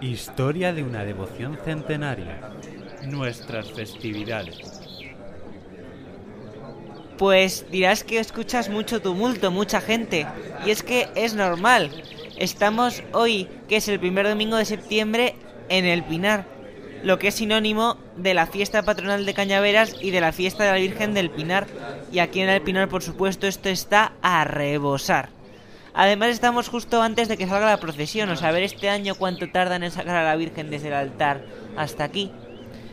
Historia de una devoción centenaria. Nuestras festividades. Pues dirás que escuchas mucho tumulto, mucha gente. Y es que es normal. Estamos hoy, que es el primer domingo de septiembre, en el Pinar, lo que es sinónimo de la fiesta patronal de Cañaveras y de la fiesta de la Virgen del Pinar. Y aquí en el Pinar, por supuesto, esto está a rebosar. Además estamos justo antes de que salga la procesión, o ver este año cuánto tardan en sacar a la Virgen desde el altar hasta aquí.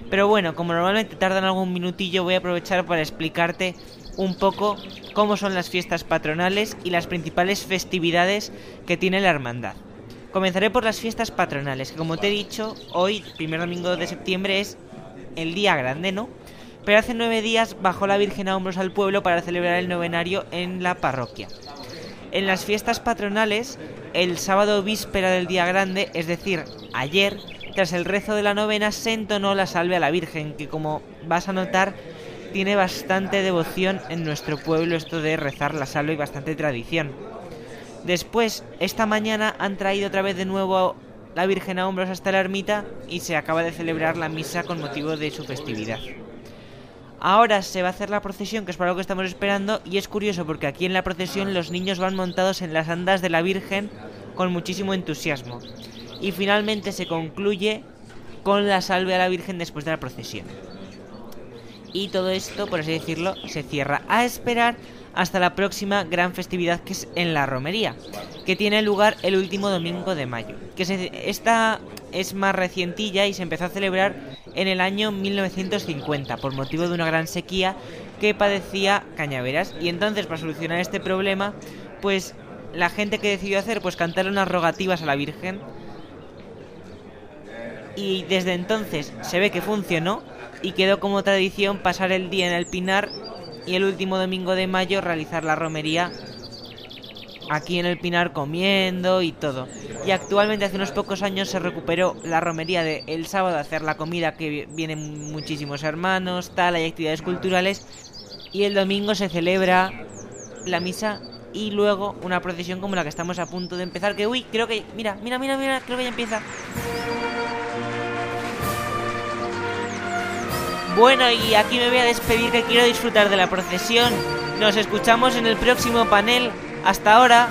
Pero bueno, como normalmente tardan algún minutillo, voy a aprovechar para explicarte un poco cómo son las fiestas patronales y las principales festividades que tiene la hermandad. Comenzaré por las fiestas patronales, que como te he dicho, hoy, primer domingo de septiembre, es el día grande, ¿no? Pero hace nueve días bajó la Virgen a hombros al pueblo para celebrar el novenario en la parroquia. En las fiestas patronales, el sábado víspera del día grande, es decir, ayer, tras el rezo de la novena, se entonó la salve a la Virgen, que como vas a notar, tiene bastante devoción en nuestro pueblo esto de rezar la salve y bastante tradición. Después, esta mañana han traído otra vez de nuevo la Virgen a hombros hasta la ermita y se acaba de celebrar la misa con motivo de su festividad. Ahora se va a hacer la procesión, que es para lo que estamos esperando, y es curioso porque aquí en la procesión los niños van montados en las andas de la Virgen con muchísimo entusiasmo. Y finalmente se concluye con la salve a la Virgen después de la procesión. Y todo esto, por así decirlo, se cierra a esperar hasta la próxima gran festividad que es en la romería, que tiene lugar el último domingo de mayo. Que esta es más recientilla y se empezó a celebrar en el año 1950 por motivo de una gran sequía que padecía Cañaveras. Y entonces para solucionar este problema pues la gente que decidió hacer pues cantar unas rogativas a la Virgen. Y desde entonces se ve que funcionó y quedó como tradición pasar el día en el Pinar y el último domingo de mayo realizar la romería aquí en el Pinar comiendo y todo. Y actualmente hace unos pocos años se recuperó la romería de el sábado hacer la comida que vienen muchísimos hermanos, tal, hay actividades culturales y el domingo se celebra la misa y luego una procesión como la que estamos a punto de empezar que uy, creo que mira, mira, mira, mira, creo que ya empieza. Bueno, y aquí me voy a despedir que quiero disfrutar de la procesión. Nos escuchamos en el próximo panel hasta ahora.